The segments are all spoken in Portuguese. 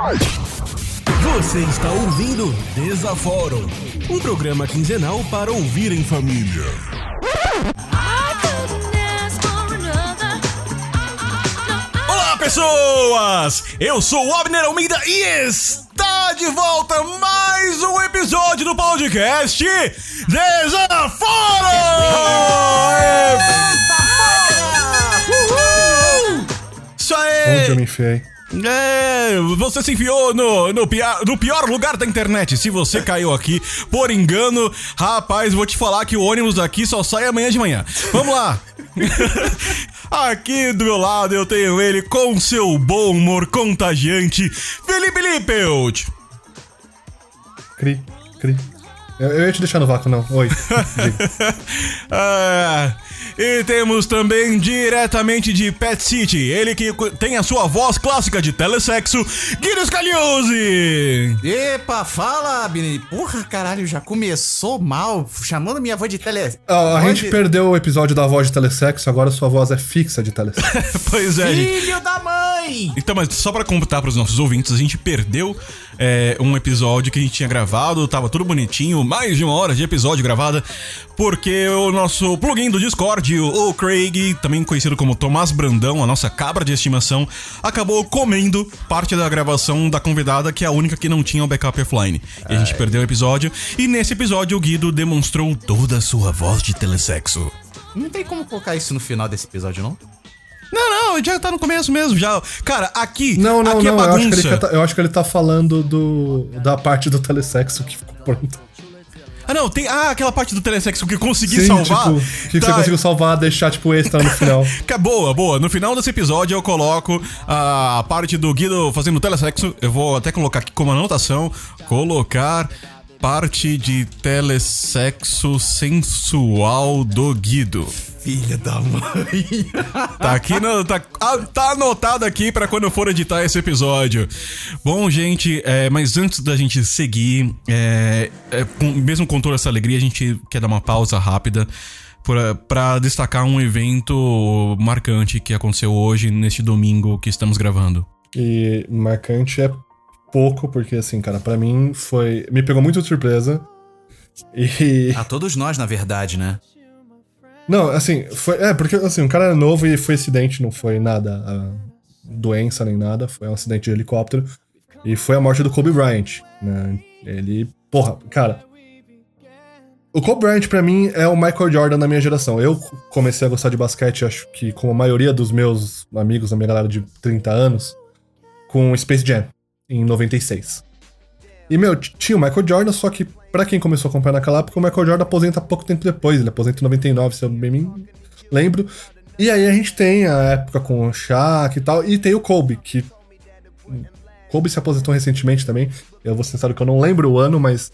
Você está ouvindo Desaforo, um programa quinzenal para ouvir em família. Olá, pessoas! Eu sou o Abner Almeida e está de volta mais um episódio do podcast Desaforo! Isso aí! Onde eu me enfiei? É, você se enfiou no, no, pia- no pior lugar da internet. Se você caiu aqui por engano, rapaz, vou te falar que o ônibus daqui só sai amanhã de manhã. Vamos lá. aqui do meu lado eu tenho ele com seu bom humor contagiante, Felipe Lippelt. Cri, cri. Eu, eu ia te deixar no vácuo, não. Oi. Ah, e temos também diretamente de Pet City, ele que tem a sua voz clássica de telesexo, Guido Scaliuzzi. Epa, fala, Abner. Porra, caralho, já começou mal, chamando minha voz de tele... Ah, a voz gente de- perdeu o episódio da voz de telesexo, agora sua voz é fixa de telesexo. Pois é, gente. Filho da mãe! Então, mas só pra contar pros nossos ouvintes, a gente perdeu é, um episódio que a gente tinha gravado, tava tudo bonitinho, mais de uma hora de episódio gravada, porque o nosso plugin do Discord, o Craig, também conhecido como Tomás Brandão, a nossa cabra de estimação, acabou comendo parte da gravação da convidada, que é a única que não tinha o backup offline. E a gente perdeu o episódio, e nesse episódio o Guido demonstrou toda a sua voz de telesexo. Não tem como colocar isso no final desse episódio, não? Não, não, já tá no começo mesmo, já. Cara, aqui, Não, não, aqui não. é eu, acho que bagunça. ele tá, eu acho que ele tá falando do, da parte do telesexo que ficou pronto. Ah, não, tem. Ah, aquela parte do telesexo que eu consegui Sim, salvar. tipo, que Tá, você conseguiu salvar, deixar, tipo, extra no final. que é boa, boa. No final desse episódio eu coloco a parte do Guido fazendo telesexo. Eu vou até colocar aqui como anotação: colocar parte de telesexo sensual do Guido. Filho da mãe! Tá aqui no, tá, ah, tá anotado aqui pra quando eu for editar esse episódio. Bom, gente, é, mas antes da gente seguir, é, é, com- mesmo com toda essa alegria, a gente quer dar uma pausa rápida pra destacar um evento marcante que aconteceu hoje, neste domingo que estamos gravando. E marcante é pouco, porque, assim, cara, pra mim foi. Me pegou muito de surpresa. E. A todos nós, na verdade, né? Não, assim, foi. É, porque assim, o cara era novo e foi acidente, não foi nada. doença nem nada, foi um acidente de helicóptero. E foi a morte do Kobe Bryant, né? Ele. Porra, cara. O Kobe Bryant, pra mim, é o Michael Jordan da minha geração. Eu comecei a gostar de basquete, acho que como a maioria dos meus amigos, da minha galera de 30 anos, com Space Jam, em 96. E, meu, tinha o Michael Jordan, só que pra quem começou a acompanhar naquela época, o Michael Jordan aposenta pouco tempo depois. Ele aposenta em 99, se eu bem me lembro. E aí a gente tem a época com o Shaq e tal, e tem o Kobe, que... Kobe se aposentou recentemente também. Eu vou ser sincero que eu não lembro o ano, mas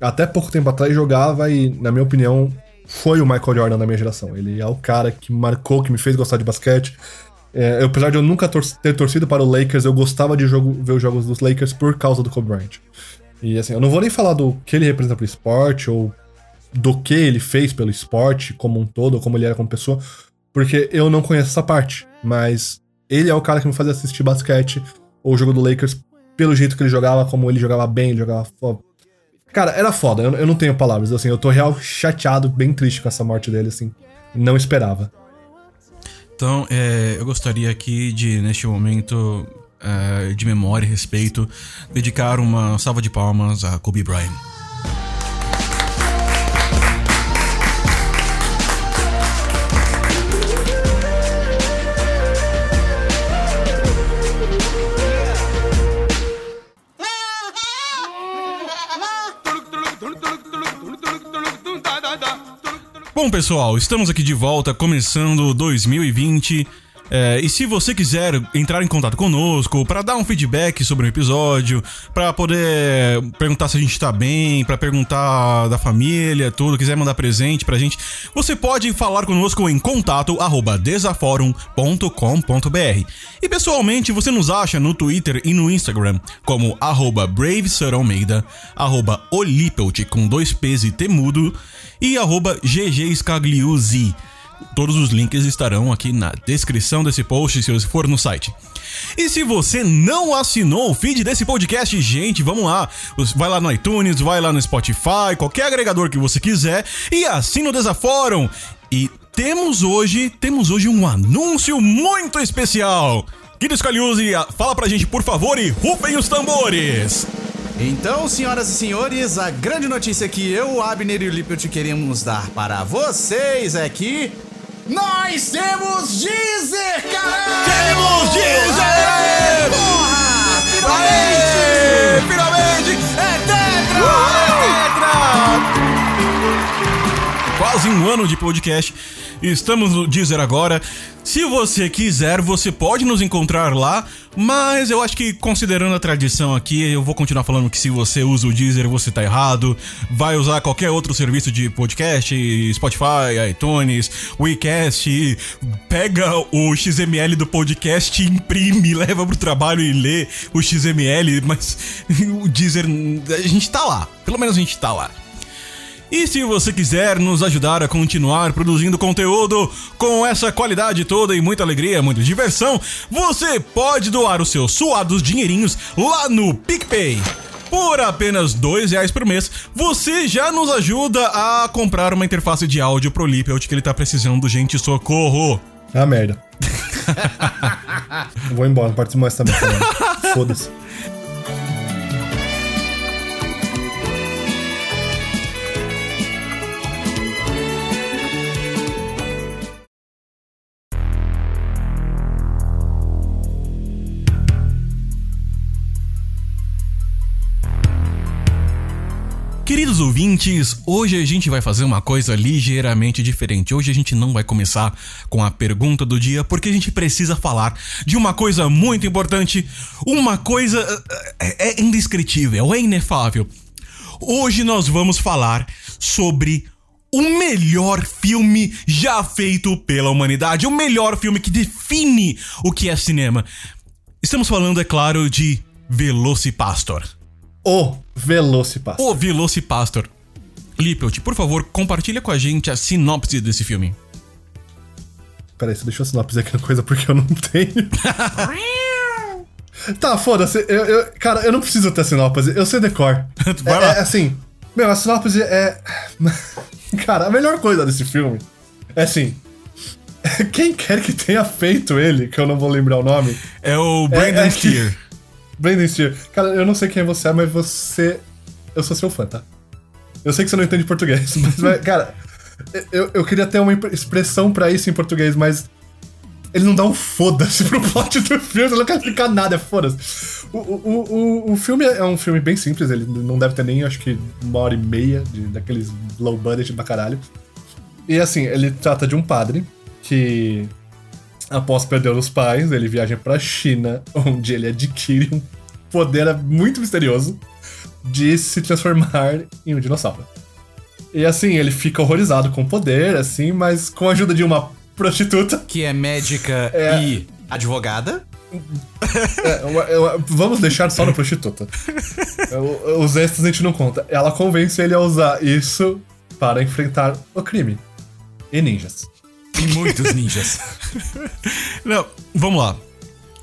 até pouco tempo atrás jogava e, na minha opinião, foi o Michael Jordan da minha geração. Ele é o cara que marcou, que me fez gostar de basquete. É, apesar de eu nunca tor- ter torcido para o Lakers, eu gostava de jogo- ver os jogos dos Lakers por causa do Kobe Bryant. E assim, eu não vou nem falar do que ele representa pro esporte, ou do que ele fez pelo esporte como um todo, ou como ele era como pessoa, porque eu não conheço essa parte. Mas ele é o cara que me fazia assistir basquete, ou o jogo do Lakers, pelo jeito que ele jogava, como ele jogava bem, ele jogava foda. Cara, era foda, eu, eu não tenho palavras, assim, eu tô real chateado, bem triste com essa morte dele, assim. Não esperava. Então, é, eu gostaria aqui de, neste momento é, de memória e respeito, dedicar uma salva de palmas a Kobe Bryant. Bom, pessoal, estamos aqui de volta, começando 2020. É, e se você quiser entrar em contato conosco para dar um feedback sobre o episódio, para poder perguntar se a gente tá bem, para perguntar da família, tudo, quiser mandar presente pra gente, você pode falar conosco em contato arroba desaforum.com.br. E pessoalmente você nos acha no Twitter e no Instagram como arroba BraveSirAlmeida, arroba Olipelt com dois P's e T mudo e arroba. Todos os links estarão aqui na descrição desse post se você for no site. E se você não assinou o feed desse podcast, gente, vamos lá. Vai lá no iTunes, vai lá no Spotify, qualquer agregador que você quiser e assina o Desaforum. E temos hoje, temos hoje um anúncio muito especial. Guido Scaliuzzi, fala pra gente, por favor, e rufem os tambores. Então, senhoras e senhores, a grande notícia que eu, Abner e o Lippert queremos dar para vocês é que nós temos Deezer, caralho! Temos Deezer! Porra! Aê! Finalmente! Quase um ano de podcast. Estamos no Deezer agora. Se você quiser, você pode nos encontrar lá, mas eu acho que considerando a tradição aqui, eu vou continuar falando que se você usa o Deezer, você tá errado. Vai usar qualquer outro serviço de podcast, Spotify, iTunes, WeCast, pega o XML do podcast, imprime, leva pro trabalho e lê o XML, mas o Deezer, a gente tá lá. Pelo menos a gente tá lá. E se você quiser nos ajudar a continuar produzindo conteúdo com essa qualidade toda e muita alegria, muita diversão, você pode doar os seus suados dinheirinhos lá no PicPay. Por apenas dois reais por mês, você já nos ajuda a comprar uma interface de áudio pro Lippelt que ele tá precisando, gente, socorro! Ah, merda. Vou embora, não participo mais também. Foda-se. Queridos ouvintes, hoje a gente vai fazer uma coisa ligeiramente diferente. Hoje a gente não vai começar com a pergunta do dia, porque a gente precisa falar de uma coisa muito importante, uma coisa é, é indescritível, é inefável. Hoje nós vamos falar sobre o melhor filme já feito pela humanidade, o melhor filme que define o que é cinema. Estamos falando, é claro, de Velocipastor. O Velocipastor. O Velocipastor. Lippelt, por favor, compartilha com a gente a sinopse desse filme. Peraí, você deixou a sinopse aqui na coisa porque eu não tenho. tá, foda-se. Eu, eu- cara, eu não preciso ter sinopse. Eu sei decor. Vai é, lá. é assim, meu, a sinopse é. Cara, a melhor coisa desse filme é assim. Quem quer que tenha feito ele, que eu não vou lembrar o nome, É o Brandon é que- Steer. Brandon Steer. Cara, eu não sei quem você é, mas você. Eu sou seu fã, tá? Eu sei que você não entende português, mas, mas, cara, eu, eu queria ter uma expressão pra isso em português, mas. Ele não dá um foda-se pro plot do filme, ele não quer explicar nada, é foda-se. O, o, o, o filme é um filme bem simples, ele não deve ter nem, acho que, uma hora e meia de, daqueles low budget pra caralho. E assim, ele trata de um padre que após perder os pais, ele viaja pra China, onde ele adquire um poder muito misterioso de se transformar em um dinossauro. E assim, ele fica horrorizado com o poder, assim, mas com a ajuda de uma prostituta. Que é médica É. e advogada. É, uma- uma- vamos deixar só na prostituta. Os extras a gente não conta. Ela convence ele a usar isso para enfrentar o crime. E ninjas. E muitos ninjas. Não, vamos lá.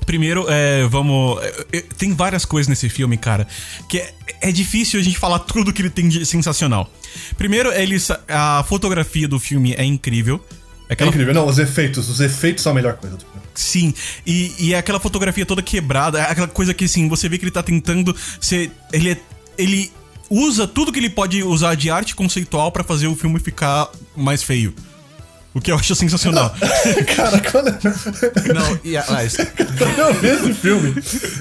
Primeiro, é, vamos. é, é, tem várias coisas nesse filme, cara, que é, é difícil a gente falar tudo que ele tem de sensacional. Primeiro, ele, a fotografia do filme é incrível. É Aquela, incrível. Não, os efeitos. Os efeitos são a melhor coisa do filme. Sim, e, e é aquela fotografia toda quebrada, é aquela coisa que assim, você vê que ele tá tentando ser. Ele é. Ele usa tudo que ele pode usar de arte conceitual pra fazer o filme ficar mais feio. O que eu acho sensacional. Cara, quando, Não, e aliás, quando eu vi esse filme,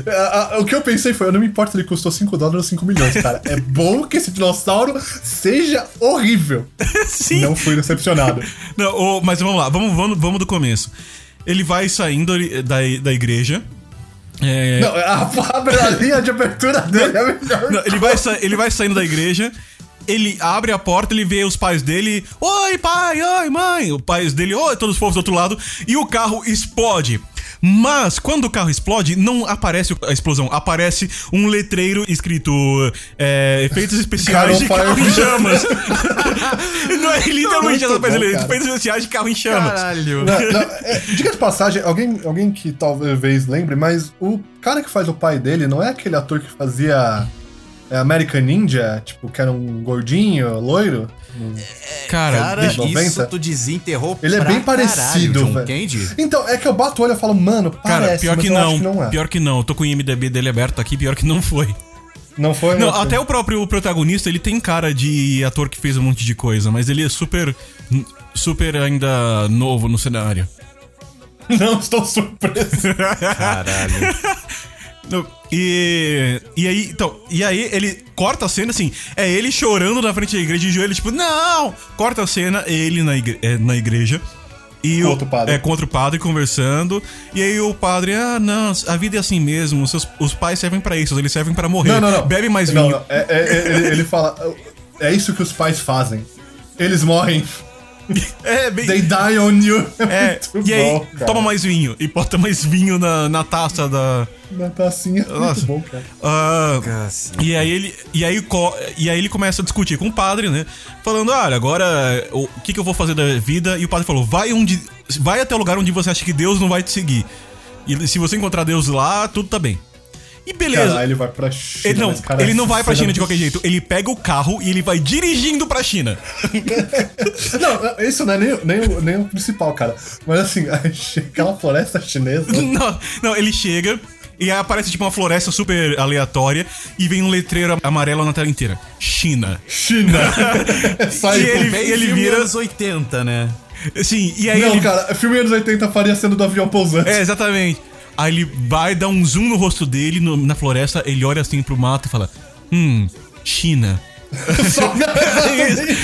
a- a- o que eu pensei foi: eu não me importa se ele custou 5 dólares ou 5 milhões, cara. É bom que esse dinossauro seja horrível. Sim. Não fui decepcionado. Não, ô, mas vamos lá, vamos, vamos, vamos do começo. Ele vai saindo da, da igreja. É, Não, a, a linha de abertura dele é melhor. não, ele, vai ele vai saindo da igreja. Ele abre a porta, ele vê os pais dele. Oi, pai, oi, mãe. Os pais dele, oi, todos fofos do outro lado. E o carro explode. Mas quando o carro explode, não aparece a explosão, aparece um letreiro escrito é, efeitos especiais de carro em chamas. não é literalmente essa coisa efeitos especiais de carro em chamas. Caralho. Não, não, é, diga de passagem, alguém, alguém que talvez lembre, mas o cara que faz o pai dele não é aquele ator que fazia American Ninja, tipo, que era um gordinho, loiro? Cara, Cara, deixa- isso 90. tu desenterrou Ele é bem parecido, velho. Então, é que eu bato o olho e falo, mano, Cara, parece, pior mas que eu não, acho que não é. pior que não. Eu tô com o IMDB dele aberto aqui, pior que não foi. Não foi? Não, até o próprio protagonista, ele tem cara de ator que fez um monte de coisa, mas ele é super super ainda novo no cenário. Não estou surpreso. Caralho. Não, E, e aí, então, e aí ele corta a cena assim, é ele chorando na frente da igreja de joelho, tipo, não! Corta a cena, ele na, igre- é, na igreja. E Contra o padre. É, contra o padre conversando. E aí o padre, ah, não, a vida é assim mesmo, seus, os pais servem pra isso, eles servem pra morrer. Não, não, não. Bebe mais Não, vinho. não, é- é- é- ele, ele fala, é isso que os pais fazem. Eles morrem. É, bem. They die on you. É, muito e aí, bom, cara. toma mais vinho. E bota mais vinho na, na taça da. Na tacinha. Nossa. Muito bom, cara. Cacete. e aí ele. E aí, e aí ele começa a discutir com o padre, né? Falando, olha, agora o que, que eu vou fazer da vida? E o padre falou, vai onde. Vai até o lugar onde você acha que Deus não vai te seguir. E se você encontrar Deus lá, tudo tá bem. E beleza. Ele vai pra China. Ele não, mas, cara, ele não vai pra China de qualquer jeito. Ele pega o carro e ele vai dirigindo pra China. Não, isso não é nem, o- nem, nem o principal, cara. Mas assim, aquela floresta chinesa. Não, não, ele chega e aí aparece tipo uma floresta super aleatória e vem um letreiro amarelo na tela inteira. China. China! Sai E ele- Bem ele filme vira- anos 80, né? Sim, e aí Não, ele. cara, filme anos 80 faria sendo do avião pousante. É, exatamente. Aí ele vai dar um zoom no rosto dele no- na floresta, ele olha assim pro mato e fala: Hum, China. Só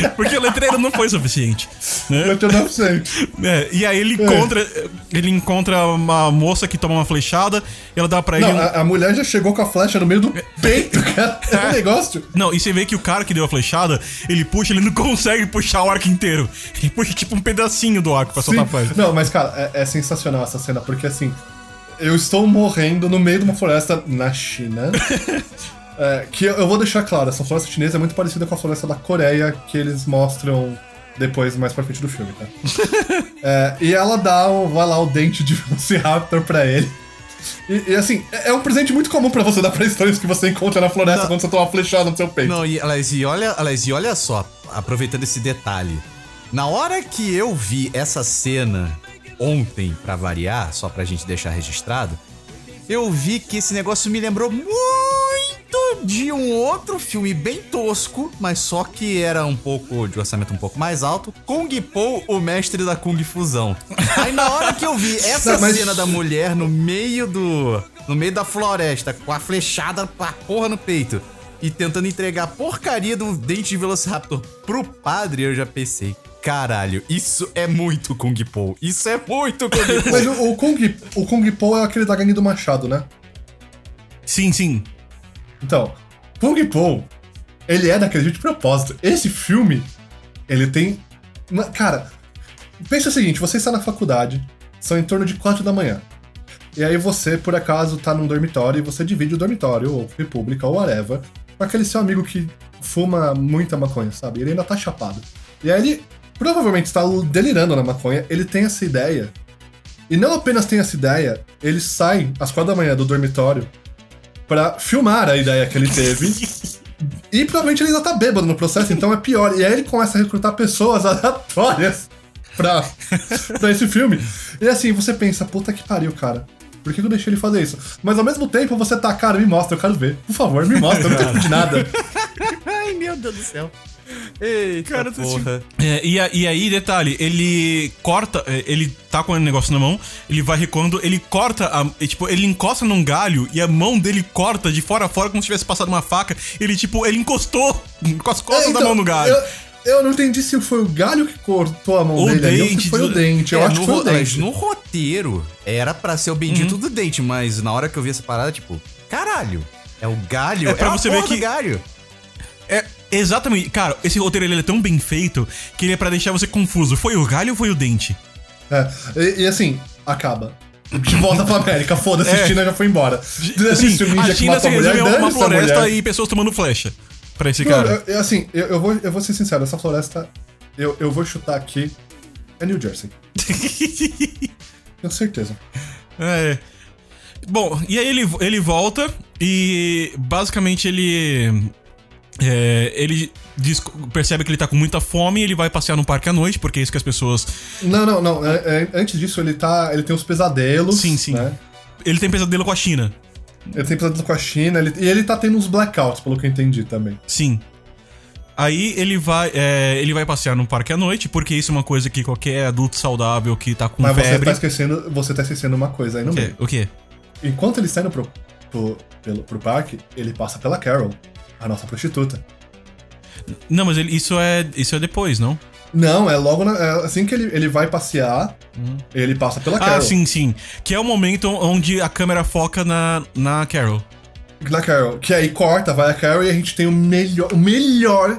É Porque o letreiro não foi suficiente. Né? 900. É, e aí ele encontra. Ele encontra uma moça que toma uma flechada, ela dá pra ele. Não, um- a, a mulher já chegou com a flecha no meio do peito, cara. É um negócio. Não, e você vê que o cara que deu a flechada, ele puxa, ele não consegue puxar o arco inteiro. Ele puxa tipo um pedacinho do arco pra Sim. soltar a flecha. Não, mas, cara, é, é sensacional essa cena, porque assim, eu estou morrendo no meio de uma floresta na China. É, que eu eu vou deixar claro, essa floresta chinesa é muito parecida com a floresta da Coreia que eles mostram depois, mais pra frente do filme, tá? É, e ela dá, o- vai lá, o dente de Velociraptor pra ele. E, e, assim, é é um presente muito comum pra você dar pra estranhos que você encontra na floresta Não. quando você toma uma flechada no seu peito. Não, e, aliás, e olha, aliás, e olha só, aproveitando esse detalhe. Na hora que eu vi essa cena ontem, pra variar, só pra gente deixar registrado, eu vi que esse negócio me lembrou muito de um outro filme bem tosco, mas só que era um pouco de orçamento um pouco mais alto, Kung Po, o mestre da Kung Fusão. Aí na hora que eu vi essa Não, mas- cena da mulher no meio do no meio da floresta com a flechada pra porra no peito e tentando entregar a porcaria do dente de Velociraptor pro padre, eu já pensei, caralho, isso é muito Kung Po. Isso é muito Kung Po. Mas o, o Kung, o Kung Po é aquele da gangue do machado, né? Sim, sim. Então, Kung Po, ele é daquele jeito de propósito. Esse filme, ele tem. uma- Cara, pensa o seguinte: você está na faculdade, são em torno de 4 da manhã. E aí você, por acaso, tá num dormitório e você divide o dormitório, ou república, ou whatever, com aquele seu amigo que fuma muita maconha, sabe? Ele ainda tá chapado. E aí ele provavelmente está delirando na maconha, ele tem essa ideia. E não apenas tem essa ideia, ele sai às 4 da manhã do dormitório pra filmar a ideia que ele teve. e provavelmente ele ainda tá bêbado no processo, então é pior. E aí ele começa a recrutar pessoas aleatórias pra, pra esse filme. E assim, você pensa, puta que pariu, cara. Por que que eu deixei ele fazer isso? Mas ao mesmo tempo você tá, cara, me mostra, eu quero ver. Por favor, me mostra, eu não tenho de nada. Ai, meu Deus do céu. Eita, Cara, porra. É, e, a- e aí, detalhe, ele corta, é, ele tá com o negócio na mão, ele vai recuando, ele corta, a, e, tipo, ele encosta num galho e a mão dele corta de fora a fora como se tivesse passado uma faca. Ele, tipo, ele encostou com as costas É, da então, mão no galho. Eu, eu não entendi se foi o galho que cortou a mão Ou dele ali, ou dente, se foi o do- dente. Eu É, acho no, que foi o dente. no roteiro era pra ser o bendito do dente, mas na hora que eu vi essa parada, tipo, caralho, é o galho, É pra a você ver do que- galho. É, exatamente. Cara, esse roteiro ele é tão bem feito que ele é pra deixar você confuso. Foi o galho ou foi o dente? É, e, e assim, acaba. De volta pra América, foda-se, É. China já foi embora. Assim, ninja a que China mata se mulher, a uma floresta e pessoas tomando flecha pra esse Não, cara. eu- eu- assim, eu, eu vou, eu vou ser sincero, essa floresta, eu, eu vou chutar aqui, é New Jersey. Tenho certeza. É. Bom, e aí ele, ele volta e basicamente ele. É, ele diz- percebe que ele tá com muita fome e ele vai passear no parque à noite, porque é isso que as pessoas. Não, não, não. é- é- antes disso, ele tá. Ele tem uns pesadelos. Sim, sim. Né? Ele tem pesadelo com a China. Ele tem pesadelo com a China, ele- e ele tá tendo uns blackouts, pelo que eu entendi também. Sim. Aí ele vai, é, ele vai passear no parque à noite, porque isso é uma coisa que qualquer adulto saudável que tá com Mas você febre. tá esquecendo. Você tá esquecendo uma coisa aí no O meio. O quê? Enquanto ele está indo pro, pro, pelo, pro parque, ele passa pela Carol, a nossa prostituta. Não, mas ele- isso, é, isso é depois, não? Não, é logo na- é assim que ele, ele vai passear, ele passa pela Carol. Ah, sim, sim. Que é o momento onde a câmera foca na, na Carol. Na Carol. Que aí corta, vai a Carol e a gente tem o melhor. O melhor.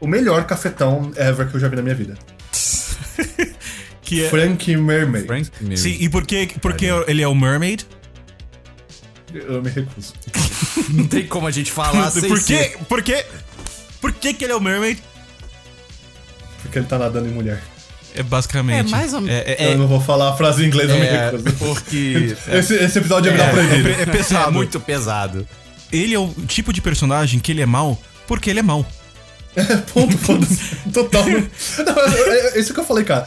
O melhor cafetão ever que eu já vi na minha vida. Que é. Frankie Mermaid. Frank Miller. Sim, e por que, por que ele é o Mermaid? Eu me recuso. Não tem como a gente falar sem por ser- que, por que, por que que ele é o Mermaid? Porque ele tá nadando em mulher. É basicamente. É mais ou menos- É, é- Eu não vou falar a frase em inglês, eu me É, recuso. porque... Esse, esse episódio é virar proibido. é pesado. É muito pesado. Ele é o tipo de personagem que ele é mal porque ele é mal. Ponto, foda-se. Total. Não, é, é isso que eu falei, cara.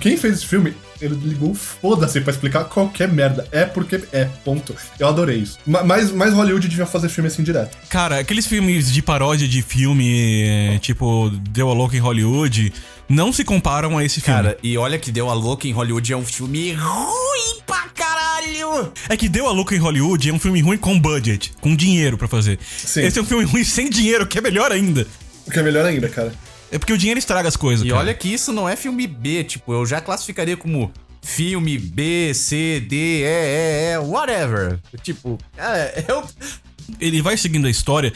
Quem fez esse filme, ele ligou foda-se pra explicar qualquer merda. É porque é, ponto. Eu adorei isso. Ma- Mas, mas Hollywood devia fazer filme assim direto. Cara, aqueles filmes de paródia de filme, é, tipo Deu a Louca em Hollywood, não se comparam a esse filme. Cara, e olha que Deu a Louca em Hollywood é um filme ruim pra caralho. É que Deu a Louca em Hollywood é um filme ruim com budget, com dinheiro pra fazer. Sim. Esse é um filme ruim sem dinheiro, que é melhor ainda. O que é melhor ainda, cara. É porque o dinheiro estraga as coisas, E cara. olha que isso não é filme B, tipo, eu já classificaria como filme B, C, D, E, E, E, whatever. Tipo, é, eu... Ele vai seguindo a história,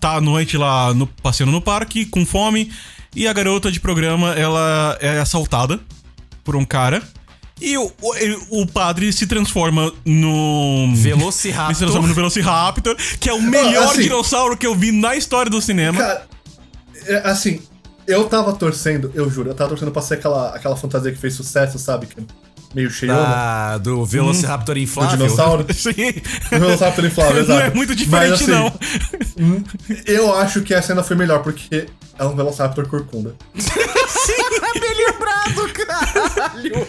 tá à noite lá no, passeando no parque, com fome, e a garota de programa, ela é assaltada por um cara, e o, o, o padre se transforma no... Velociraptor. Se transforma no Velociraptor, que é o melhor assim- dinossauro que eu vi na história do cinema. Cara, é, assim, eu tava torcendo, eu juro, eu tava torcendo pra ser aquela, aquela fantasia que fez sucesso, sabe? Que é meio cheiona. Da, do Velociraptor Do inflável. dinossauro. Sim. O Velociraptor inflável, Não é exato. muito diferente, Mas, assim, não. hum, Eu acho que a cena foi melhor, porque é um Velociraptor corcunda. Bem lembrado, caralho.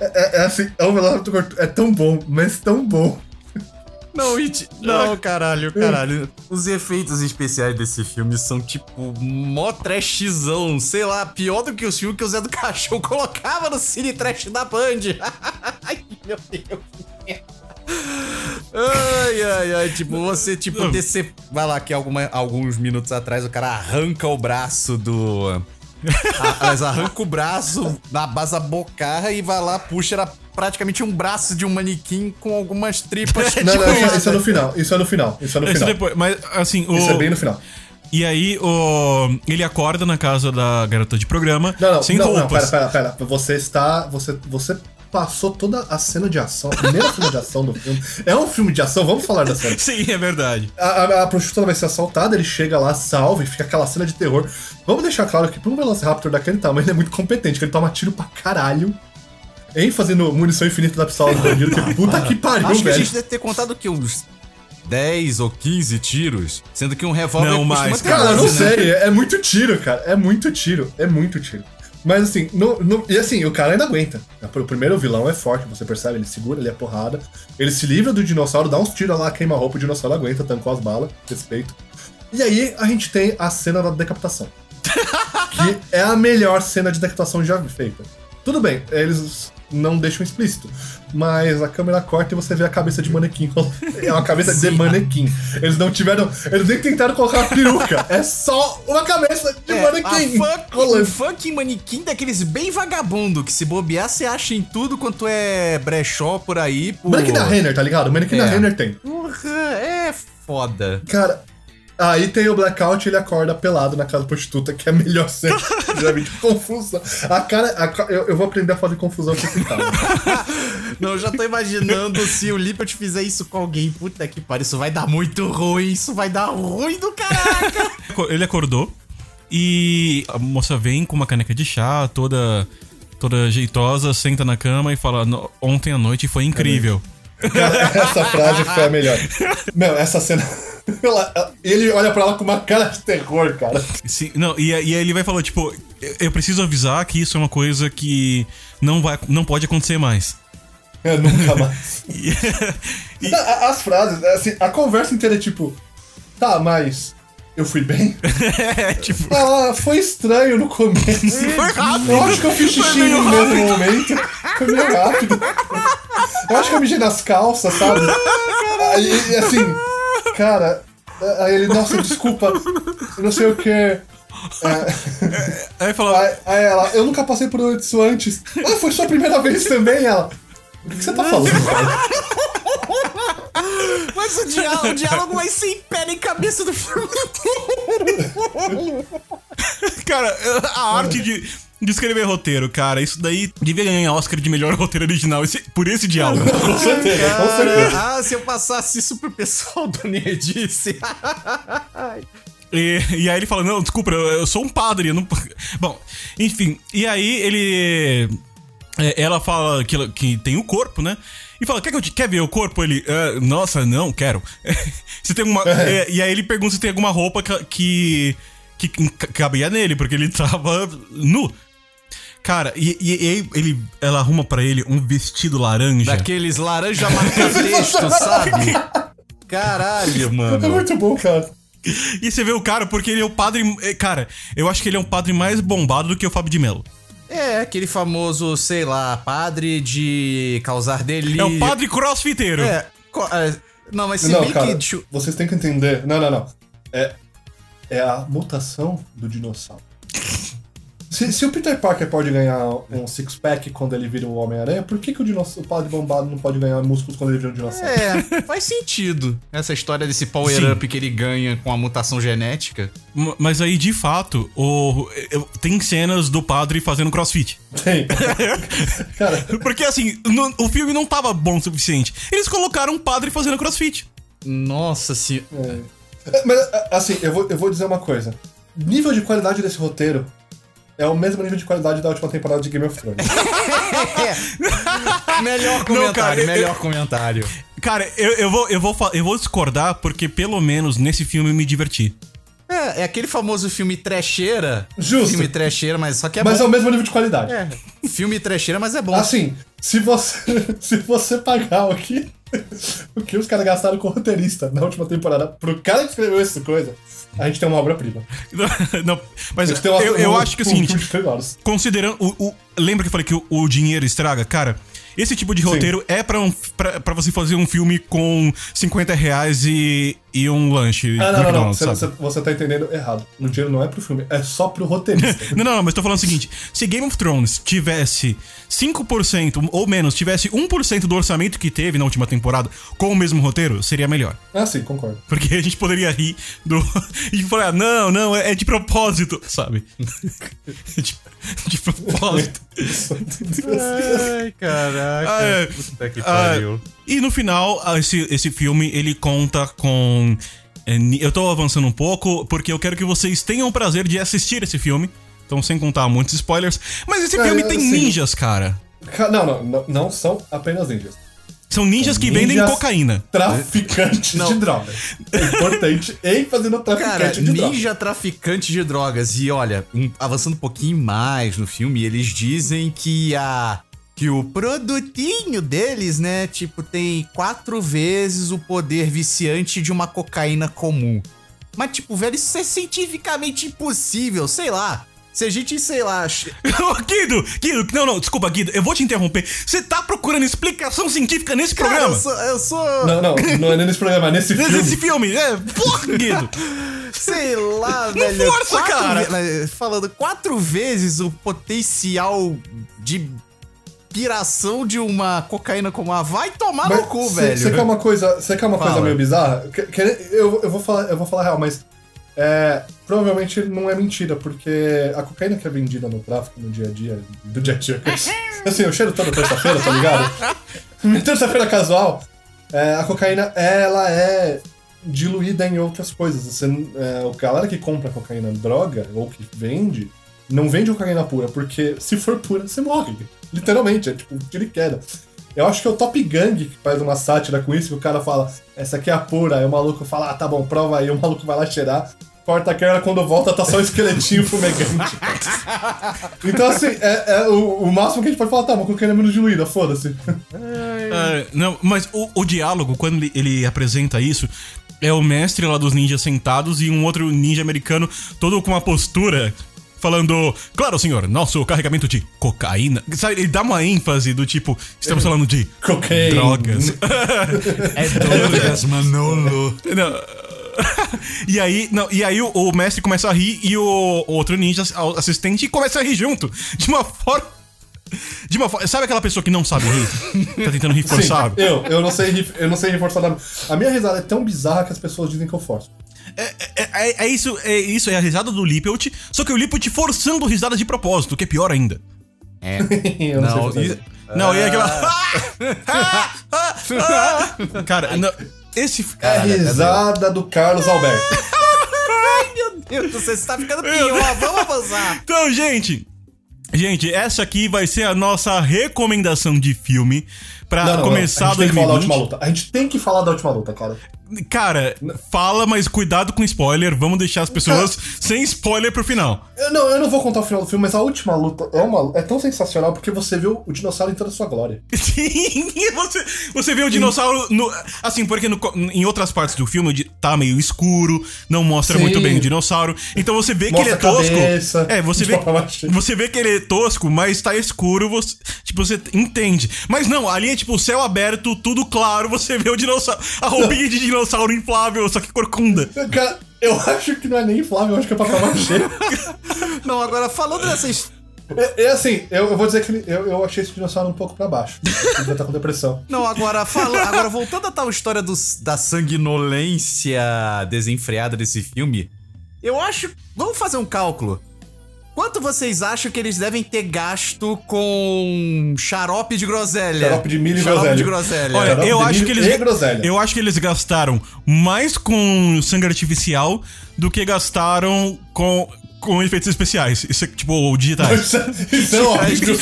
É, é assim, é um Velociraptor corcunda. É tão bom, mas tão bom. Não, it... não, caralho, caralho. Os efeitos especiais desse filme são tipo mó trashzão, sei lá, pior do que os filmes que o Zé do Cachorro colocava no Cine Trash da Band. ai, meu Deus. Ai, ai, ai, tipo, você, tipo, descer. Vai lá, que alguma, alguns minutos atrás o cara arranca o braço do. Mas arranca o braço na base da bocarra e vai lá, puxa, era praticamente um braço de um manequim com algumas tripas. Não, Tipo não, isso, isso. isso é no final. Isso é no final. Isso é no Isso final. depois, mas assim, o... Isso é bem no final. E aí, o... ele acorda na casa da garota de programa, Não, não, sem não, não, roupas. pera, pera, pera. Você está. Você, você passou toda a cena de ação, a primeira cena de ação do filme. É um filme de ação, vamos falar da cena. Sim, é verdade. A, a, a prostituta vai ser assaltada, ele chega lá, salva e fica aquela cena de terror. Vamos deixar claro que pra um Velociraptor daquele tamanho, ele é muito competente, que ele toma tiro pra caralho. ênfase no munição infinita da pistola do bandido, que puta que pariu, Acho que a velho. gente deve ter contado o quê? Uns 10 ou 15 tiros? Sendo que um revólver Não, mais, Cara, eu não né? sei, é muito tiro, cara. É muito tiro, é muito tiro. Mas assim, no, no- e assim, o cara ainda aguenta. O primeiro vilão é forte, você percebe, ele segura ali a porrada. Ele se livra do dinossauro, dá uns tiros lá, queima a roupa, o dinossauro aguenta, tancou as balas, respeito. E aí a gente tem a cena da decapitação. que é a melhor cena de decapitação já feita. Tudo bem, eles não deixam explícito, mas a câmera corta e você vê a cabeça de manequim. É uma cabeça de manequim. Eles não tiveram. Eles nem tentaram colocar uma peruca. É só uma cabeça de É, manequim. a funk, um fucking manequim daqueles bem vagabundo, que se bobear, você acha em tudo quanto é brechó por aí. Por... Manequim da Renner, tá ligado? Manequim da É. Renner tem. Porra, é foda. Cara, aí tem o blackout e ele acorda pelado na casa da prostituta, que é a melhor cena. De confusão. A cara. a eu, eu vou aprender a fazer confusão com esse cara. Não, eu já tô imaginando se o Lippert fizer isso com alguém. Puta que pariu, isso vai dar muito ruim. Isso vai dar ruim do caraca. Ele acordou e a moça vem com uma caneca de chá, toda toda jeitosa, senta na cama e fala: "No- Ontem à noite foi incrível. Cara, essa frase foi a melhor. Meu, essa cena. Ela- ela- ele olha pra ela com uma cara de terror, cara. Sim, não, e, aí- e aí ele vai falar, tipo, "Eu- eu preciso avisar que isso é uma coisa que não, vai, não pode acontecer mais. É, nunca mais. E- A- As frases, assim, a conversa inteira é tipo. Tá, mas. Eu fui bem? é, tipo. Ah, foi estranho no começo. Foi rápido. Eu acho que eu fiz xixi no mesmo momento. Foi meio rápido. Eu acho que eu mijei nas calças, sabe? Aí, assim, cara. Aí ele, nossa, desculpa. Não sei o que. É, Aí fala, aí, aí ela, eu nunca passei por isso antes. Ah, foi sua primeira vez também, ela. O que você tá falando, cara? Mas o diálogo, o diálogo vai sem pé nem cabeça do filme inteiro. cara, a arte de, de escrever roteiro, cara, isso daí devia ganhar Oscar de melhor roteiro original esse- por esse diálogo. Com certeza, com certeza. Ah, se eu passasse isso pro pessoal do Nerdice. E, e aí ele fala, não, desculpa, eu, eu sou um padre, eu não... Bom, enfim, e aí ele... é, Ela fala que, que tem o corpo, né? E fala, quer, que eu te, quer ver o corpo? Ele, "Ah, nossa, não, quero. Você tem uma... é, e aí ele pergunta se tem alguma roupa que, que, que cabia nele, porque ele tava nu. Cara, e, e, e aí ele, ela arruma pra ele um vestido laranja. Daqueles laranja marca-texto, sabe? Caralho, É mano. muito bom, cara. E você vê o cara, porque ele é o padre. é, Cara, eu acho que ele é um padre mais bombado do que o Fábio de Mello. É, aquele famoso, sei lá, padre de causar delírio. É o padre crossfiteiro. É, co- é, não, mas se Não, bem cara, que... vocês têm que entender. Não, não, não. É, é a mutação do dinossauro. Se, se o Peter Parker pode ganhar um six-pack quando ele vira o Homem-Aranha, por que, que o, dinoss- o padre bombado não pode ganhar músculos quando ele vira um dinossauro? É, faz sentido. Essa história desse power-up que ele ganha com a mutação genética. M- Mas aí, de fato, o, tem cenas do padre fazendo crossfit. Tem. Cara, Porque assim, no- o filme não tava bom o suficiente. Eles colocaram um padre fazendo crossfit. Nossa se... é, mas assim, eu vou, eu vou dizer uma coisa. Nível de qualidade desse roteiro é o mesmo nível de qualidade da última temporada de Game of Thrones. Melhor comentário, cara, eu- melhor comentário. Cara, eu, eu, vou, eu, vou, eu vou discordar porque pelo menos nesse filme eu me diverti. É, é aquele famoso filme trecheira. Justo. Filme trecheira, mas só que é Mas é bom. o mesmo nível de qualidade. É, filme trecheira, mas é bom. Assim, se você, se você pagar o que, o que os caras gastaram com o roteirista na última temporada pro cara que escreveu essa coisa, a gente tem uma obra-prima. Não, mas eu, eu acho que é o seguinte, considerando. O, o- lembra que eu falei que o, o dinheiro estraga? Cara, esse tipo de roteiro é pra, um, pra, pra você fazer um filme com 50 reais e, e um lanche. Ah, não, não, não. Você, você, você tá entendendo errado. O dinheiro não é pro filme, é só pro roteirista. Não, não, não, mas tô falando o seguinte: se Game of Thrones tivesse 5% ou menos, tivesse 1% do orçamento que teve na última temporada com o mesmo roteiro, seria melhor. ah, sim, concordo. Porque a gente poderia rir do. E falar, ah, não, não, é, é de propósito, sabe? de, de propósito. Ai, caraca. Ah, é. Puta que Ah, pariu. e no final, ah, esse, esse filme ele conta com. ni- Eu tô avançando um pouco porque eu quero que vocês tenham o prazer de assistir esse filme. Então, sem contar muitos spoilers. Mas esse É, filme tem assim- ninjas, cara. Ca- Não, não, não, não são apenas ninjas. São ninjas que vendem Ninjas cocaína. Traficantes Não. de drogas. É importante ênfase no traficante Cara, de drogas. ninja traficante de drogas. E olha, avançando um pouquinho mais no filme, eles dizem que a. Que o produtinho deles, né, tipo, tem quatro vezes o poder viciante de uma cocaína comum. Mas, tipo, velho, isso é cientificamente impossível, sei lá. Se a gente, sei lá. Guido, Guido, não, não, desculpa, Guido, eu vou te interromper. Você tá procurando explicação científica nesse Cara, programa? eu sou. Eu sou Não, não, não é nesse programa, é nesse filme. Nesse filme, é, porra, Guido. Sei lá, velho. força, quatro cara. ve- mas, Falando quatro vezes o potencial de piração de uma cocaína como a. Vai tomar no cu, velho. Você quer uma coisa, você quer uma coisa Fala. meio bizarra? Que- que- eu, eu, vou falar, eu vou falar real, mas é, provavelmente não é mentira, porque a cocaína que é vendida no tráfico no dia a dia, do dia a dia, assim, eu cheiro toda terça-feira, tá ligado? minha terça-feira casual, é, a cocaína, ela é diluída em outras coisas. Você, é, o galera que compra cocaína droga, ou que vende, não vende cocaína pura, porque se for pura, você morre. Literalmente, é tipo tiro e queda. Eu acho que é o Top Gang que faz uma sátira com isso, que o cara fala, essa aqui é a pura, aí o maluco fala, ah, tá bom, prova aí, o maluco vai lá cheirar, corta a câmera, quando volta tá só um esqueletinho fumegante. então, assim, é, é o, o, máximo que a gente pode falar, tá, uma cocaína menos diluída, foda-se. É, não, mas o, o diálogo, quando ele, ele apresenta isso, é o mestre lá dos ninjas sentados e um outro ninja americano, todo com uma postura falando, claro, senhor, nosso carregamento de cocaína. Sabe, ele dá uma ênfase do tipo, estamos falando de Cocaine. drogas. É drogas, Manolo. Não. e aí, não, e aí o, o, mestre começa a rir e o, o outro ninja o assistente começa a rir junto. De uma forma. De uma forma. Sabe aquela pessoa que não sabe rir? tá tentando rir forçado? Sim, eu, eu não sei rir, eu não sei rir forçado. A minha risada é tão bizarra que as pessoas dizem que eu forço. É, é, é, é, isso, é isso, é a risada do Lippelt, só que o Lippelt forçando risadas de propósito, que é pior ainda. É. eu não, não, sei não, e aquela. Cara, não, esse. É a risada do Carlos Alberto. Ai, meu Deus do céu, você tá ficando pior. Vamos avançar. Então, gente. Gente, essa aqui vai ser a nossa recomendação de filme pra não, não, começar não. A gente tem que falar da última luta. A gente tem que falar da última luta, cara. Cara, fala, mas cuidado com spoiler. Vamos deixar as pessoas cara, sem spoiler pro final. Eu não, eu não vou contar o final do filme, mas a última luta é, uma, é tão sensacional porque você viu o dinossauro em toda a sua glória. Sim, você, você vê o dinossauro. No, assim, porque no, em outras partes do filme tá meio escuro, não mostra Sim. muito bem o dinossauro. Então você vê mostra que ele é tosco. Cabeça, é, você vê, você vê que ele é tosco, mas tá escuro, você, tipo, você entende. Mas não, ali é tipo céu aberto, tudo claro, você vê o dinossauro. A roupinha de dinossauro inflável, só que corcunda. Cara, eu acho que não é nem inflável, eu acho que é papel machê. não, agora falando dessas é, é, assim, eu, eu, vou dizer que eu, eu achei esse dinossauro um pouco pra baixo. Ele já tá com depressão. Não, agora, fala, agora voltando a tal história dos, da sanguinolência desenfreada desse filme, eu acho. Vamos fazer um cálculo. Quanto vocês acham que eles devem ter gasto com xarope de groselha? Xarope de milho e xarope groselha. de groselha. Olha, eu acho que eles eu acho que eles gastaram mais com sangue artificial do que gastaram com com efeitos especiais. Isso é tipo digitais. Isso é óbvio.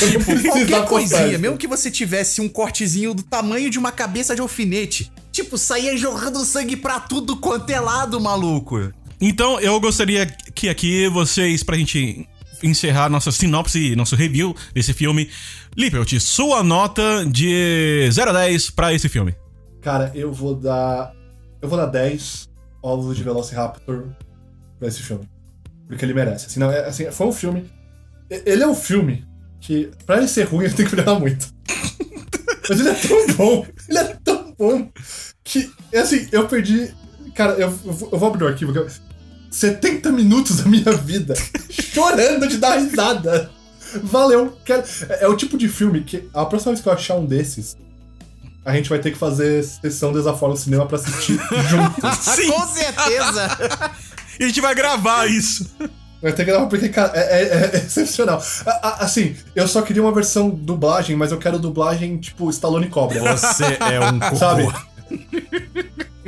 Qualquer coisinha, mesmo que você tivesse um cortezinho do tamanho de uma cabeça de alfinete. Tipo, saía jorrando sangue pra tudo quanto é lado, maluco. Então, eu gostaria que aqui vocês, pra gente encerrar nossa sinopse, nosso review desse filme. Lippelt, sua nota de 0 a 10 pra esse filme. Cara, eu vou dar. Eu vou dar 10 ovos de Velociraptor pra esse filme. Porque ele merece. Assim, não, é, assim, foi um filme. Ele é um filme que, pra ele ser ruim, ele tem que melhorar muito. Mas ele é tão bom, ele é tão bom, que, assim, eu perdi. Cara, eu, eu vou abrir o arquivo. 70 minutos da minha vida chorando de dar risada. Valeu. É, é o tipo de filme que a próxima vez que eu achar um desses, a gente vai ter que fazer sessão desaforo no cinema pra assistir juntos. Sim. Com certeza. e a gente vai gravar isso. Vai ter que gravar porque, cara, é, é, é excepcional. assim, eu só queria uma versão dublagem, mas eu quero dublagem tipo Stallone Cobra. Você é um cocô. Sabe?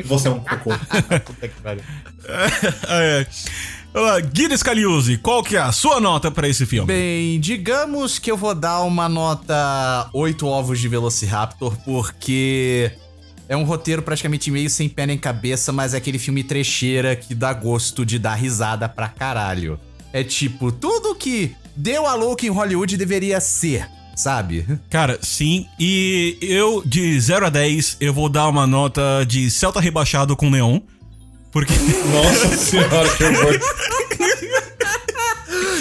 Você é um cocô. Puta que pariu. É, é. Guida Scaliuzzi, qual que é a sua nota para esse filme? Bem, digamos que eu vou dar uma nota 8 ovos de Velociraptor, porque é um roteiro praticamente meio sem pé nem cabeça, mas é aquele filme trecheira que dá gosto de dar risada pra caralho. É tipo, tudo que deu a louca em Hollywood deveria ser sabe? Cara, sim. E eu, de 0 a 10, eu vou dar uma nota de Celta rebaixado com neon. Porque. Nossa senhora, que horror.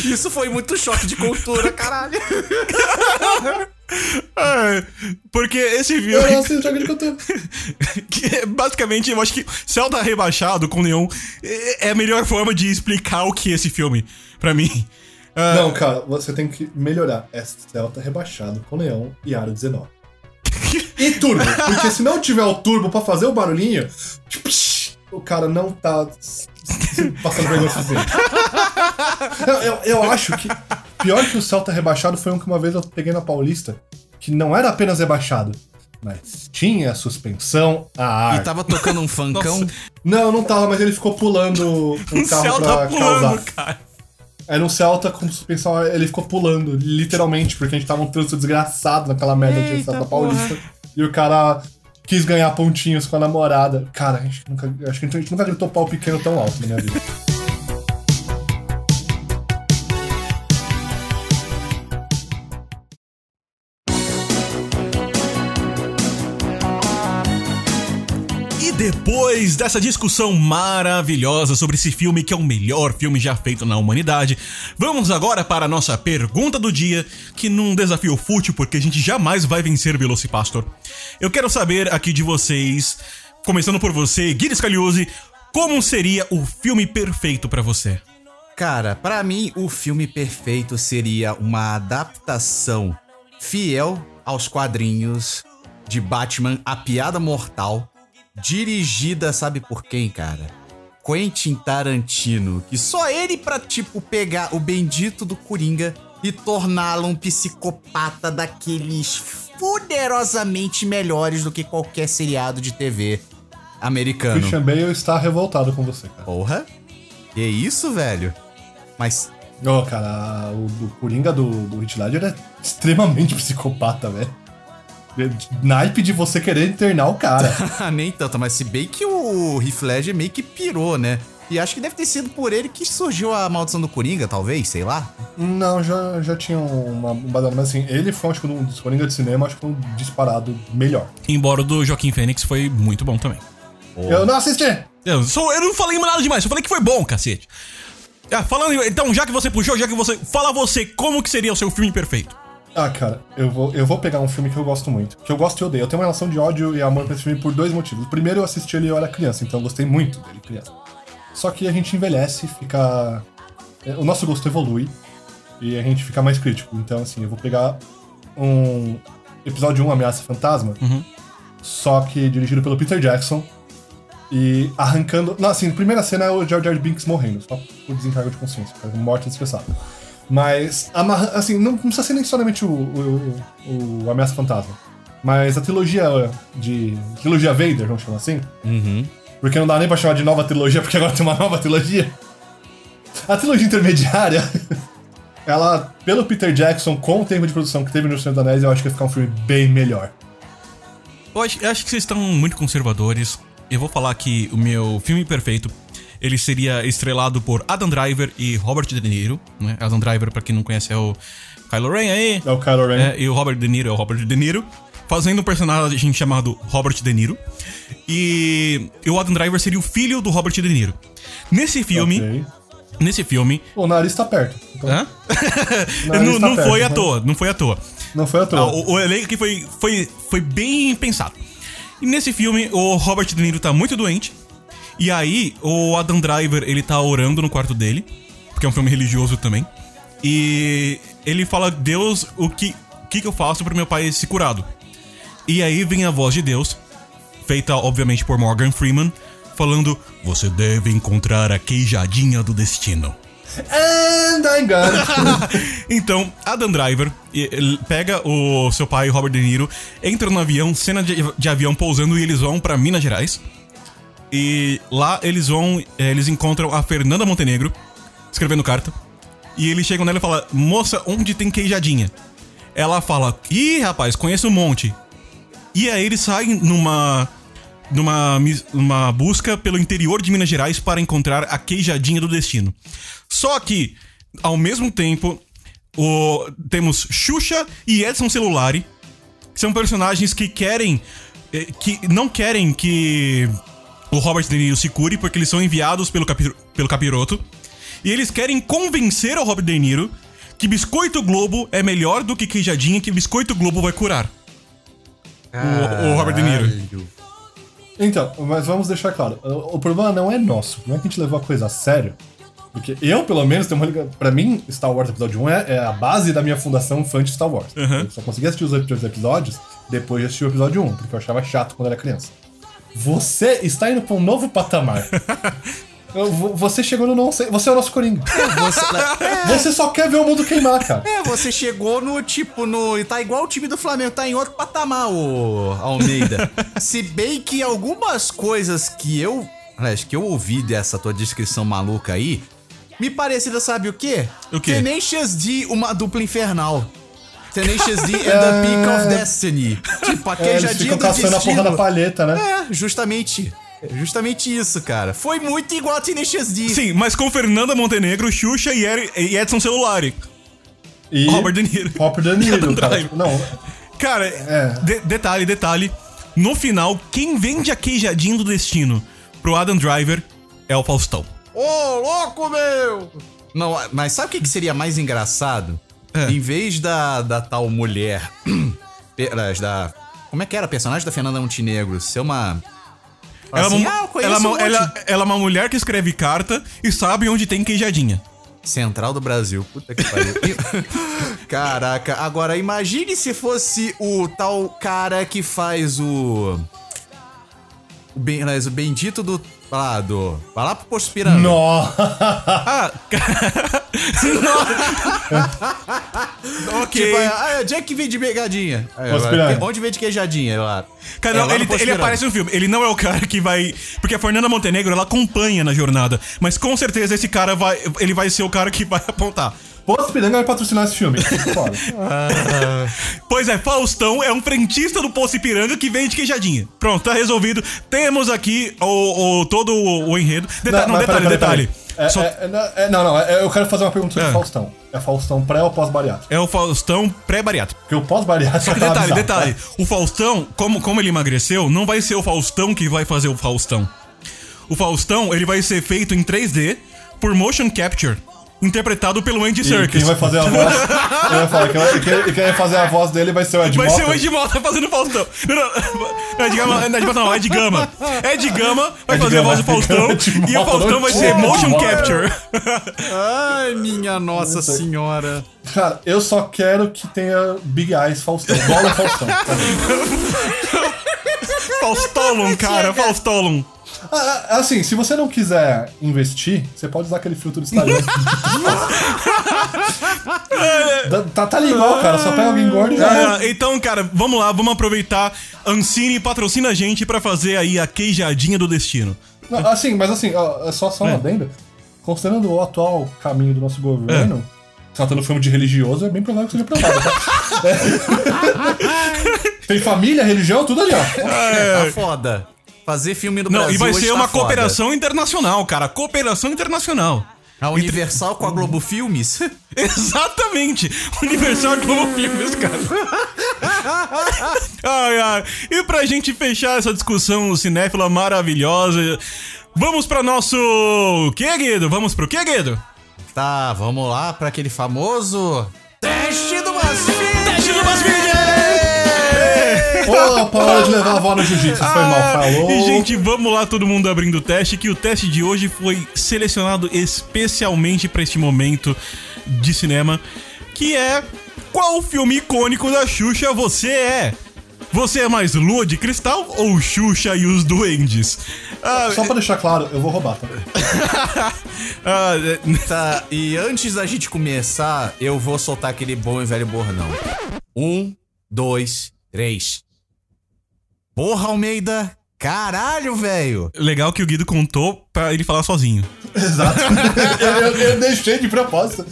Isso foi muito choque de cultura, caralho. É, porque esse filme. Eu não sei choque de cultura. que, basicamente, eu acho que Celta rebaixado com neon é, é a melhor forma de explicar o que é esse filme, pra mim. Uh... Não, cara, você tem que melhorar. É Celta rebaixado com neon e aro 19. e turbo, porque se não tiver o turbo pra fazer o barulhinho, tipo, o cara não tá passando vergonha suficiente. eu, eu, eu acho que pior que o Celta rebaixado foi um que uma vez eu peguei na Paulista, que não era apenas rebaixado. Mas tinha suspensão a ar. E tava tocando um funkão. Não, não tava, mas ele ficou pulando um, carro céu pra tá pulando, causar. cara. Era um Celta com suspensão, ele ficou pulando, literalmente, porque a gente tava um trânsito desgraçado naquela merda de Celta Paulista. E o cara quis ganhar pontinhos com a namorada. Cara, a gente nunca, acho que a gente nunca gritou pau pequeno tão alto na minha vida. Depois dessa discussão maravilhosa sobre esse filme que é o melhor filme já feito na humanidade, vamos agora para a nossa pergunta do dia, que num desafio fútil, porque a gente jamais vai vencer Velocipastor. Eu quero saber aqui de vocês, começando por você, Guilherme Scaliuzzi, como seria o filme perfeito pra você? Cara, pra mim, o filme perfeito seria uma adaptação fiel aos quadrinhos de Batman A Piada Mortal, dirigida, sabe por quem, cara? Quentin Tarantino, que só ele pra, tipo, pegar o bendito do Coringa e torná-lo um psicopata daqueles fuderosamente melhores do que qualquer seriado de TV americano. Christian Bale está revoltado com você, cara. Porra? Que isso, velho? Mas Ô, cara, o, o Coringa do, do Heath Ledger é extremamente psicopata, velho. Naipe de você querer internar o cara. Nem tanto, mas se bem que o Heath Ledger meio que pirou, né? E acho que deve ter sido por ele que surgiu a maldição do Coringa, talvez, sei lá. Não, já, já tinha uma, um mas assim, ele foi, acho que, um dos Coringa de cinema, acho que um disparado melhor. Embora o do Joaquim Fênix foi muito bom também. Eu não assisti! Eu, só, eu não falei nada demais, eu falei que foi bom, cacete. Ah, falando, então, já que você puxou, já que você. Fala você, como que seria o seu filme perfeito? Ah, cara, eu vou, eu vou pegar um filme que eu gosto muito. Que eu gosto e odeio. Eu tenho uma relação de ódio e amor pra esse filme por dois motivos. Primeiro, eu assisti ele eu era criança, então eu gostei muito dele criança. Só que a gente envelhece, fica. é, O nosso gosto evolui e a gente fica mais crítico. Então, assim, eu vou pegar um episódio 1, Ameaça Fantasma, só que dirigido pelo Peter Jackson e arrancando. Não, assim, primeira cena é o George. Binks morrendo, só por desencargo de consciência, morte desgraçada. Mas, amarra, assim, não, precisa ser necessariamente o, o, o, o Ameaça Fantasma. Mas a trilogia de. Trilogia Vader, vamos chamar assim. Uhum. Porque não dá nem pra chamar de nova trilogia, porque agora tem uma nova trilogia. A trilogia intermediária, ela, pelo Peter Jackson, com o tempo de produção que teve no Senhor dos Anéis, eu acho que vai ficar um filme bem melhor. Eu acho, eu acho que vocês estão muito conservadores. Eu vou falar que o meu filme perfeito ele seria estrelado por Adam Driver e Robert De Niro. Né? Adam Driver, pra quem não conhece, é o Kylo Ren aí. É o Kylo Ren. É, e o Robert De Niro é o Robert De Niro. Fazendo um personagem chamado Robert De Niro. E, e o Adam Driver seria o filho do Robert De Niro. Nesse filme. Ok. Nesse filme. O nariz tá perto. Então, Hã? Não tá não perto, foi à né? toa, não foi à toa. Não foi à toa. Ah, o, o elenco aqui foi, foi, foi bem pensado. E nesse filme, o Robert De Niro tá muito doente. E aí, o Adam Driver, ele tá orando no quarto dele. Porque é um filme religioso também. E ele fala, Deus, o que, que, que eu faço pro meu pai ser curado? E aí vem a voz de Deus, feita obviamente por Morgan Freeman, falando: Você deve encontrar a queijadinha do destino. And I'm gone. então, Adam Driver pega o seu pai, Robert De Niro, entra no avião, cena de, de avião pousando e eles vão pra Minas Gerais. E lá eles vão, eh, eles encontram a Fernanda Montenegro escrevendo carta. E eles chegam nela e falam: Moça, onde tem queijadinha? Ela fala: Ih, rapaz, conheço um monte. E aí eles saem numa numa, numa busca pelo interior de Minas Gerais para encontrar a queijadinha do destino. Só que, ao mesmo tempo, o, temos Xuxa e Edson Celulari, que são personagens que querem. eh, que não querem que o Robert De Niro se cure, porque eles são enviados pelo, pelo capiroto. E eles querem convencer o Robert De Niro que Biscoito Globo é melhor do que queijadinha, que Biscoito Globo vai curar. O- o Robert De Niro. Então, mas vamos deixar claro. O, o problema não é nosso. Não é que a gente levou a coisa a sério. Porque eu, pelo menos, tenho uma liga... Pra mim, Star Wars Episódio 1 é, é a base da minha fundação fã de Star Wars. Eu só consegui assistir os outros episódios depois de assistir o episódio 1, porque eu achava chato quando era criança. Você está indo pra um novo patamar. Você chegou no não sei. Você é o nosso Coringa. Você, Você só quer ver o mundo queimar, cara. é, você chegou no tipo, no. Tá igual o time do Flamengo, tá em outro patamar, o Almeida. Se bem que algumas coisas que eu. Aliás, que eu ouvi dessa tua descrição maluca aí, me parecida, sabe o quê? O quê? Tenacious D, uma dupla infernal. Tenacious D and the Peak of Destiny. Tipo, a É, queijadinha ficam do caçando a porra da destino. palheta, né? É, justamente. Justamente isso, cara. Foi muito igual a Tenacious D. Sim, mas com Fernanda Montenegro, Xuxa e, Eri- e Edson Celulari. E Robert De Niro. Robert De Niro, cara. Não, Cara, de- detalhe, detalhe. No final, quem vende a queijadinha do destino pro Adam Driver é o Faustão. Ô, louco, meu! Não, mas sabe o que seria mais engraçado? É. Em vez da, da tal mulher. da. Como é que era? A personagem da Fernanda Montenegro ser uma. Ela, é Assim, uma- ah, ela, é uma- um monte. ela- ela é uma mulher que escreve carta e sabe onde tem queijadinha. Central do Brasil. Puta que pariu. Caraca, agora imagine se fosse o tal cara que faz o. O, ben, o bendito do. Lá, do. Vai lá pro Posto. Nossa. Ah, ok. Tipo, ah, onde é que pegadinha? Aí, Posto agora, Piranga. Onde vende queijadinha? Lá. Cara, É não, lá no ele, ele aparece no filme. Ele não é o cara que vai. Porque a Fernanda Montenegro ela acompanha na jornada. Mas com certeza esse cara vai. Ele vai ser o cara que vai apontar. Posto Piranga vai patrocinar esse filme. Foda. Pois é, Faustão é um frentista do Poço Ipiranga que vende queijadinha. Pronto, tá resolvido. Temos aqui o, o- todo o, o enredo. Deta- não, mas detalhe, peraí, peraí, detalhe. peraí. É, Só- é, é, não, é, não, não, é, eu quero fazer uma pergunta sobre É. Faustão. É Faustão pré ou pós-bariátrico? É o Faustão pré-bariátrico. Porque o pós-bariátrico Só que tá detalhe, bizarro, detalhe. tá? O Faustão, como, como ele emagreceu, não vai ser o Faustão que vai fazer o Faustão. O Faustão, ele vai ser feito em 3D por motion capture, interpretado pelo Andy E Serkis. quem vai fazer a voz. eu ia falar, quem, vai- quem- quem vai fazer a voz dele vai ser o Ed Vai Mota. ser o Ed Mota fazendo Faustão. Não, não, não, Ed Gama, não, Ed Mota não, Ed Gama. Ed Gama vai Ed fazer a Gama, voz do Faustão Ed e o Faustão vai ser Ed motion capture. Ai, minha nossa senhora. Cara, eu só quero que tenha Big Eyes Faustão. Bola Faustão. Faustolum, cara, Faustolum. Ah, ah, assim, se você não quiser investir, você pode usar aquele filtro do Instagram. Tá, tá ali igual, cara. Só pega alguém gordo e já é. Então, cara, vamos lá, vamos aproveitar. Ancine patrocina a gente pra fazer aí a queijadinha do destino. Não, assim, mas assim, ó, é só, só uma É. adenda. Considerando o atual caminho do nosso governo, tratando filme de religioso, é bem provável que seja aprovado, tá? É. Tem família, religião, tudo ali, ó. Tá foda. Fazer filme no Não, Brasil e vai ser tá uma foda. cooperação internacional, cara. Cooperação internacional. A Universal com a Globo Filmes? Exatamente! Universal Globo Filmes, cara. ai, ai. E pra gente fechar essa discussão cinéfila maravilhosa, vamos pra nosso. Que, Guido? Vamos pro que, Guido? Tá, vamos lá pra aquele famoso... Teste do BuzzFeed! Teste do BuzzFeed! Opa, hora de levar a avó no jiu-jitsu. Foi mal, falou. Ah, E, gente, vamos lá, todo mundo abrindo o teste, que o teste de hoje foi selecionado especialmente pra este momento de cinema, que é qual filme icônico da Xuxa você é? Você é mais Lua de Cristal ou Xuxa e os Duendes? Ah, Só pra deixar claro, eu vou roubar, tá? ah, Tá, e antes da gente começar, eu vou soltar aquele bom e velho bornão. Um, dois, três. Porra, Almeida! Caralho, velho! legal que o Guido contou pra ele falar sozinho. Exato. eu, eu- eu deixei de propósito.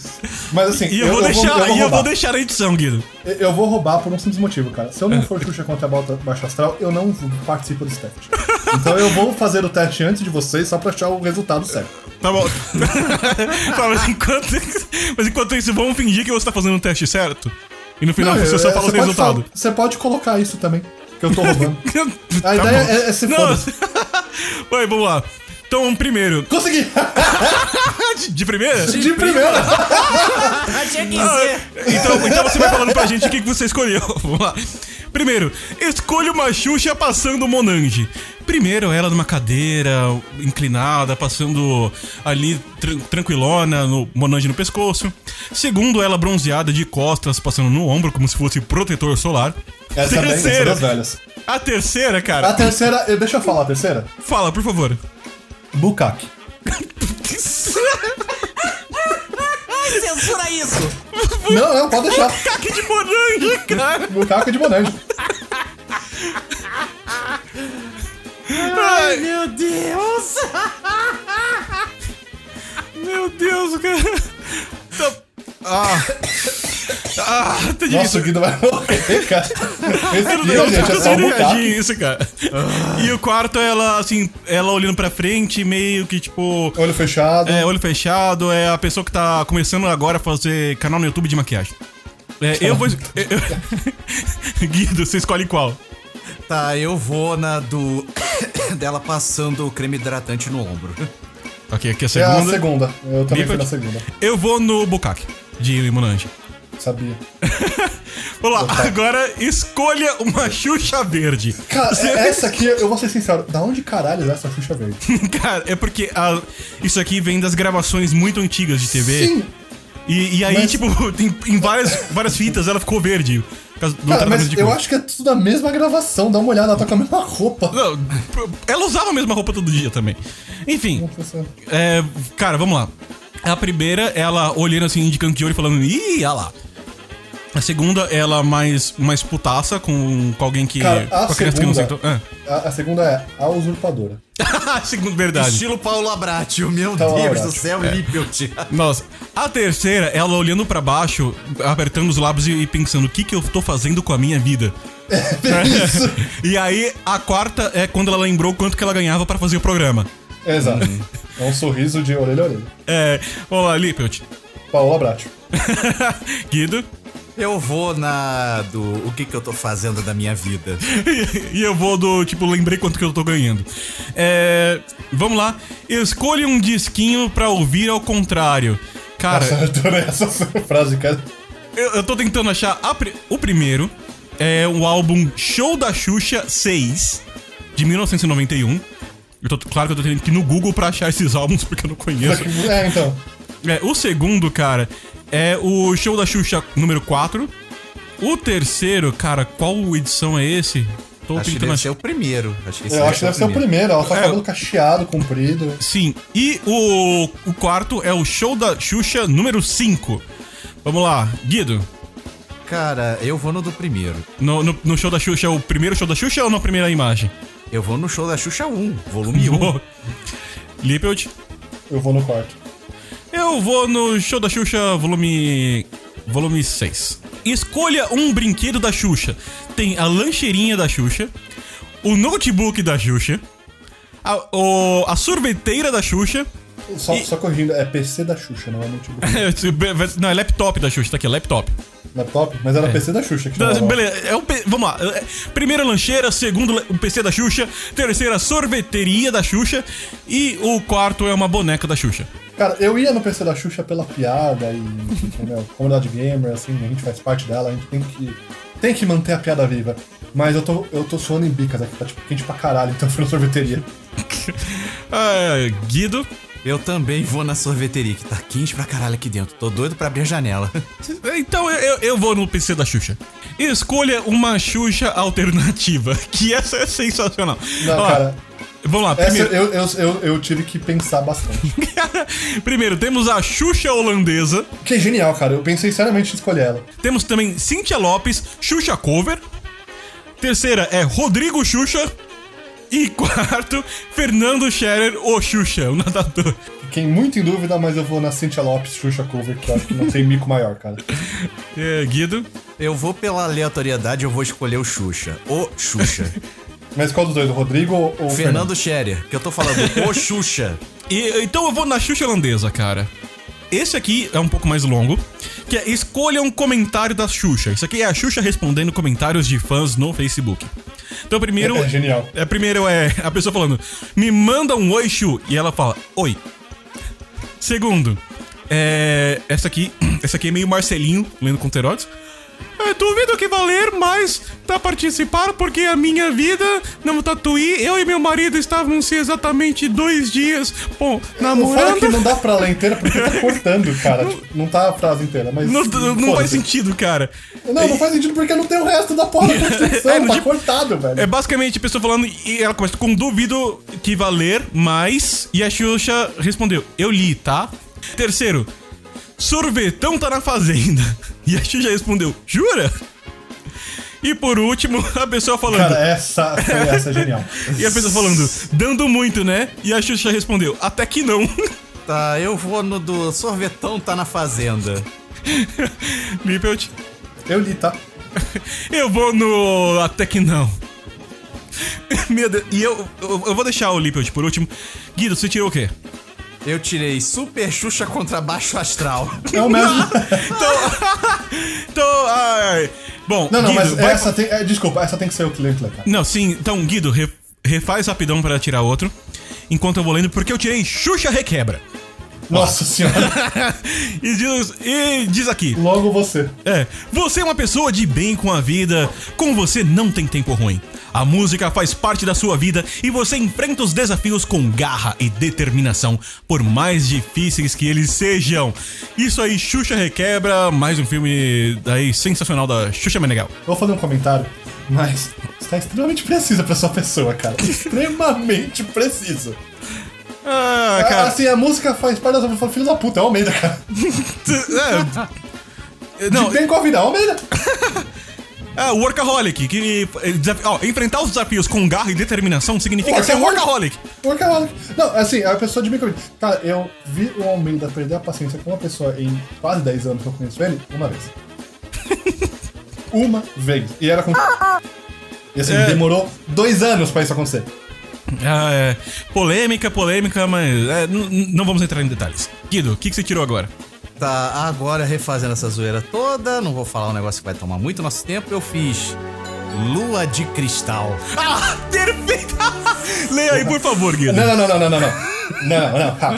Mas assim, E eu, vou deixar, eu vou e eu vou deixar na edição, Guido. Eu- Eu vou roubar por um simples motivo, cara. Se eu não for Xuxa contra a Bota Baixa Astral, eu não participo desse teste. Então eu vou fazer o teste antes de vocês só pra achar o resultado certo. Tá bom. tá, mas, enquanto, mas enquanto isso, vamos fingir que você tá fazendo o teste certo? E no final Não, você eu- só fala o resultado. falar- Você pode colocar isso também, que eu tô roubando. A Tá ideia bom. é, é ser Não. foda-se. Vai, vamos lá. Então, primeiro. Consegui! De, de primeira? De primeira! Achei que Então, então você vai falando pra gente o que que você escolheu. Vamos lá. Primeiro, escolha uma Xuxa passando Monange. Primeiro, ela numa cadeira, inclinada, passando ali tran- tranquilona, no Monange no pescoço. Segundo, ela bronzeada de costas, passando no ombro, como se fosse protetor solar. Essa é bem, velhas. A terceira, cara. A terceira, deixa eu falar a terceira. Fala, por favor. Bukaki. Censura isso! Não, não, pode deixar. Caque de moranga, cara. Bucaque de bonange. Ai, meu Deus! Meu Deus, cara. Então- Ah. Ah, tá difícil. Nossa, o Guido vai morrer, cara. Esse Eu dia, não gente, é só consigo um reagir bucaque. isso, cara. E o quarto, ela, assim, ela olhando pra frente, meio que, tipo... Olho fechado. É, olho fechado, é a pessoa que tá começando agora a fazer canal no YouTube de maquiagem. É, eu vou... eu- eu- Guido, você escolhe qual? Tá, eu vou na do. dela passando o creme hidratante no ombro. Ok, aqui é a É a segunda. segunda. Eu também fui na segunda. Eu vou no Bukake, de Monange. Sabia. Vamos lá, agora escolha uma Xuxa verde. Cara, é- essa aqui, eu vou ser sincero, da onde caralho é essa Xuxa Verde? Cara, é porque a- isso aqui vem das gravações muito antigas de TV. Sim, E, e aí, Mas- tipo, em, em várias, várias fitas ela ficou verde. Cara, mas eu acho que é tudo a mesma gravação. Dá uma olhada, ela tá com a mesma roupa. Não, ela usava a mesma roupa todo dia também. Enfim, é, cara, vamos lá. A primeira, ela olhando assim, de canto de olho, falando, ih, olha lá. A segunda, ela mais, mais putaça com, com alguém que. Cara, a com a criança que não segunda- sentou. A, a segunda é a usurpadora. Segunda, verdade. Estilo Paulo Abratio, meu Paulo Deus Abratio, do céu, É. Lippelt. Nossa. A terceira, ela olhando pra baixo, apertando os lábios e, e pensando, o que que eu tô fazendo com a minha vida? Isso. E aí, a quarta é quando ela lembrou quanto que ela ganhava pra fazer o programa. Exato. É um sorriso de orelha a orelha. É, vamos lá, Lippelt. Paola Bratio. Guido. Eu vou na do o que que eu tô fazendo da minha vida. e eu vou do, tipo, lembrei quanto que eu tô ganhando. É, vamos lá. Escolha um disquinho pra ouvir ao contrário. Cara, Nossa, eu adorei essa frase, cara. eu, eu tô tentando achar a o primeiro. É o álbum Show da Xuxa 6, de 1991. Eu tô, claro que eu tô tendo que ir no Google pra achar esses álbuns, porque eu não conheço. É, então. É, o segundo, cara, é o Show da Xuxa número 4. O terceiro, cara, qual edição é esse? Tô Acho que deve ser o primeiro. Acho que esse Eu acho que deve ser o primeiro. Ela tá É. cabelo cacheado, comprido. Sim, e o, o quarto é o Show da Xuxa número 5. Vamos lá, Guido. Cara, eu vou no do primeiro. No, no, no show da Xuxa, é o primeiro show da Xuxa ou na primeira imagem? Eu vou no show da Xuxa 1, volume 1. Boa. Lippelt. Eu vou no quarto. Eu vou no show da Xuxa, volume. volume 6. Escolha um brinquedo da Xuxa. Tem a lancheirinha da Xuxa, o notebook da Xuxa, a, o- a sorveteira da Xuxa. Só, E- só corrigindo, é PC da Xuxa, não é notebook. Não, é laptop da Xuxa, tá aqui, é laptop. Laptop, mas era PC da Xuxa que Não. Beleza, é o P- vamos lá. É, Primeira lancheira, segundo o PC da Xuxa, terceira sorveteria da Xuxa e o quarto é uma boneca da Xuxa. Cara, eu ia no PC da Xuxa pela piada e, entendeu? Comunidade gamer, assim, a gente faz parte dela, a gente tem que, tem que manter a piada viva. Mas eu tô, eu tô suando em bicas aqui, tá tipo quente pra caralho, então eu fui na sorveteria. Ah, Guido. Eu também vou na sorveteria, que tá quente pra caralho aqui dentro. Tô doido pra abrir a janela. Então eu, eu- eu vou no PC da Xuxa. Escolha uma Xuxa alternativa, que essa é sensacional. Não, Ó, cara, Vamos lá, essa primeiro, eu, eu, eu, eu tive que pensar bastante. primeiro temos a Xuxa holandesa. Que é genial, cara, eu pensei seriamente em escolher ela. Temos também Cynthia Lopes, Xuxa Cover. Terceira é Rodrigo Xuxa. E quarto, Fernando Scherer, o Xuxa, o nadador. Fiquei muito em dúvida, mas eu vou na Cynthia Lopes Xuxa Cover, que eu acho que não tem mico maior, cara. É, Guido. Eu vou pela aleatoriedade, eu vou escolher o Xuxa. O Xuxa. Mas qual dos dois, o Rodrigo ou o Fernando Scherer, que eu tô falando, o Xuxa. E, então eu vou na Xuxa holandesa, cara. Esse aqui é um pouco mais longo, que é escolha um comentário da Xuxa. Isso aqui é a Xuxa respondendo comentários de fãs no Facebook. Então primeiro... É, é genial. É, primeiro é a pessoa falando, me manda um oi, Xu. E ela fala, oi. Segundo, é. Essa aqui. Essa aqui é meio Marcelinho, lendo conterotes. Ah, duvido que valer mais pra participar, porque a minha vida no Tatuí, eu e meu marido estávamos exatamente dois dias, bom, Não fala namorando. que não dá pra ler inteira porque tá cortando, cara. Tipo, não tá a frase inteira, mas. Não, não faz sentido, cara. Não, não faz sentido porque não tem o resto da porra da. É, no tá tipo- cortado, velho. É basicamente a pessoa falando e ela começa com duvido que valer mais e a Xuxa respondeu, eu li, tá? Terceiro, sorvetão tá na fazenda. E a Xuxa respondeu, jura? E por último, a pessoa falando, Cara, essa foi essa é genial. e a pessoa falando, dando muito, né? E a Xuxa respondeu, até que não. Tá, eu vou no do sorvetão tá na fazenda. Lippelt, Eu li, tá? eu vou no até que não. Meu Deus, e eu, eu, eu vou deixar o Lippelt por último. Guido, você tirou o quê? Eu tirei Super Xuxa contra Baixo Astral. É o mesmo. Então, ai. Bom, Não, não, Guido, mas vai- essa tem. é, desculpa, essa tem que ser o cliente, cara. Não, sim, então, Guido, re- refaz rapidão pra tirar outro. Enquanto eu vou lendo, porque eu tirei Xuxa Requebra. Nossa senhora. e, diz, e diz aqui: Logo você. É, você é uma pessoa de bem com a vida, com você não tem tempo ruim. A música faz parte da sua vida e você enfrenta os desafios com garra e determinação, por mais difíceis que eles sejam. Isso aí, Xuxa Requebra, mais um filme aí sensacional da Xuxa Meneghel. Eu vou fazer um comentário, mas está extremamente precisa pra sua pessoa, cara. extremamente preciso. Ah, Ah, cara. Assim, a música faz parte da sua. Filho da puta, é o Almeida, cara. É, não, bem com a vida, é o Almeida. é o Workaholic, que ó, enfrentar os desafios com garra e determinação significa ser um Workaholic. workaholic. Não, assim, a pessoa de vida. Cara, eu vi o Almeida perder a paciência com uma pessoa em quase 10 anos que eu conheço ele, uma vez. uma vez. E era com. E assim, É. demorou dois anos pra isso acontecer. Ah, é. Polêmica, polêmica, mas é, não vamos entrar em detalhes. Guido, o que, que você tirou agora? Tá, agora refazendo essa zoeira toda, não vou falar um negócio que vai tomar muito nosso tempo, eu fiz Lua de Cristal. Ah, perfeito! Leia aí, por favor, Guido. Não, não, não, não, não, não, não. Não, calma.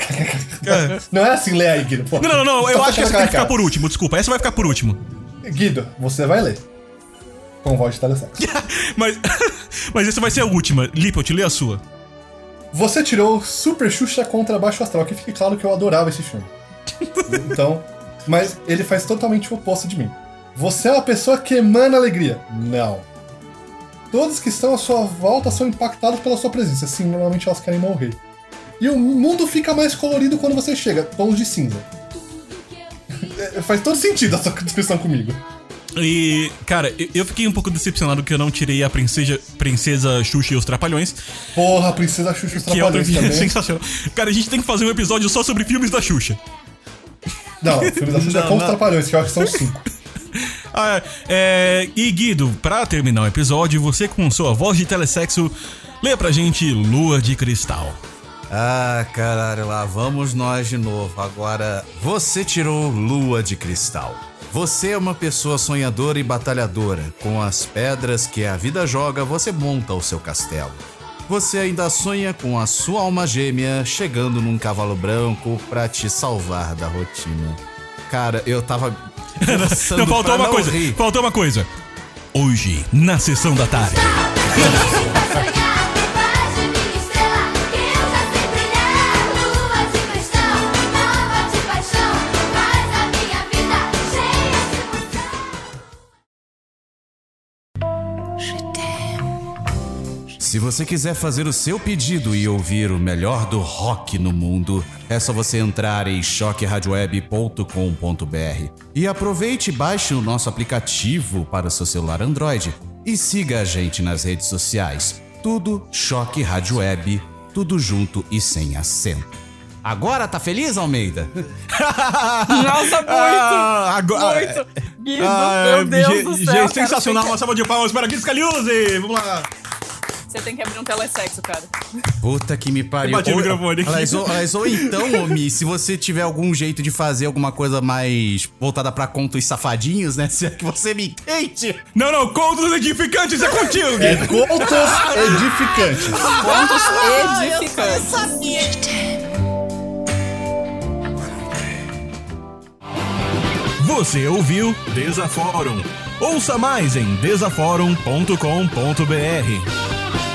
Não é assim, lê aí, Guido. pô. Não, não, não, eu acho que essa tem que ficar por último, desculpa, essa vai ficar por último. Guido, você vai ler. Com voz de telesexo. Mas, mas essa vai ser a última. Lippelt, lê a sua. Você tirou Super Xuxa contra Baixo Astral, que fique claro que eu adorava esse filme. Então, mas ele faz totalmente o oposto de mim. Você é uma pessoa que emana alegria. Não. Todos que estão à sua volta são impactados pela sua presença. Sim, normalmente elas querem morrer. E o mundo fica mais colorido quando você chega. Tons de cinza. É, faz todo sentido essa descrição comigo. E, cara, eu- fiquei um pouco decepcionado que eu não tirei a princesa, princesa Xuxa e os Trapalhões, Porra, a Princesa Xuxa e os que é outro Trapalhões filme também. sensacional. Cara, a gente tem que fazer um episódio só sobre filmes da Xuxa. Não, o filme da Xuxa é com os. Trapalhões, que eu acho que são cinco. Ah, é, e Guido, pra terminar o episódio, você com sua voz de telesexo, lê pra gente Lua de Cristal. Ah, caralho, lá vamos nós de novo. Agora, você tirou Lua de Cristal. Você é uma pessoa sonhadora e batalhadora. Com as pedras que a vida joga, você monta o seu castelo. Você ainda sonha com a sua alma gêmea chegando num cavalo branco pra te salvar da rotina. Cara, eu tava. Não, faltou pra uma não coisa, rir. faltou uma coisa. Hoje, na sessão da tarde. você quiser fazer o seu pedido e ouvir o melhor do rock no mundo, é só você entrar em choqueradioweb.com.br. E aproveite e baixe o nosso aplicativo para o seu celular Android e siga a gente nas redes sociais. Tudo Choque Rádio Web, tudo junto e sem acento. Agora tá feliz, Almeida? Nossa, muito! Ah, agora- Muito! Guido, Ah, meu Deus ge- do céu! cara, sensacional, uma salva de palmas para Guido Scaliuzzi. Vamos lá. Você tem que abrir um telesexo, cara. Puta que me pariu. Eu bati no Ou- microfone aqui. Aliás, ou, aliás, ou então, Omi, se você tiver algum jeito de fazer alguma coisa mais voltada pra contos safadinhos, né? Se é que você me entende. Não, não, contos edificantes é contigo, É contos edificantes. Pontos edificantes. Você ouviu Desaforum. Ouça mais em desaforum.com.br.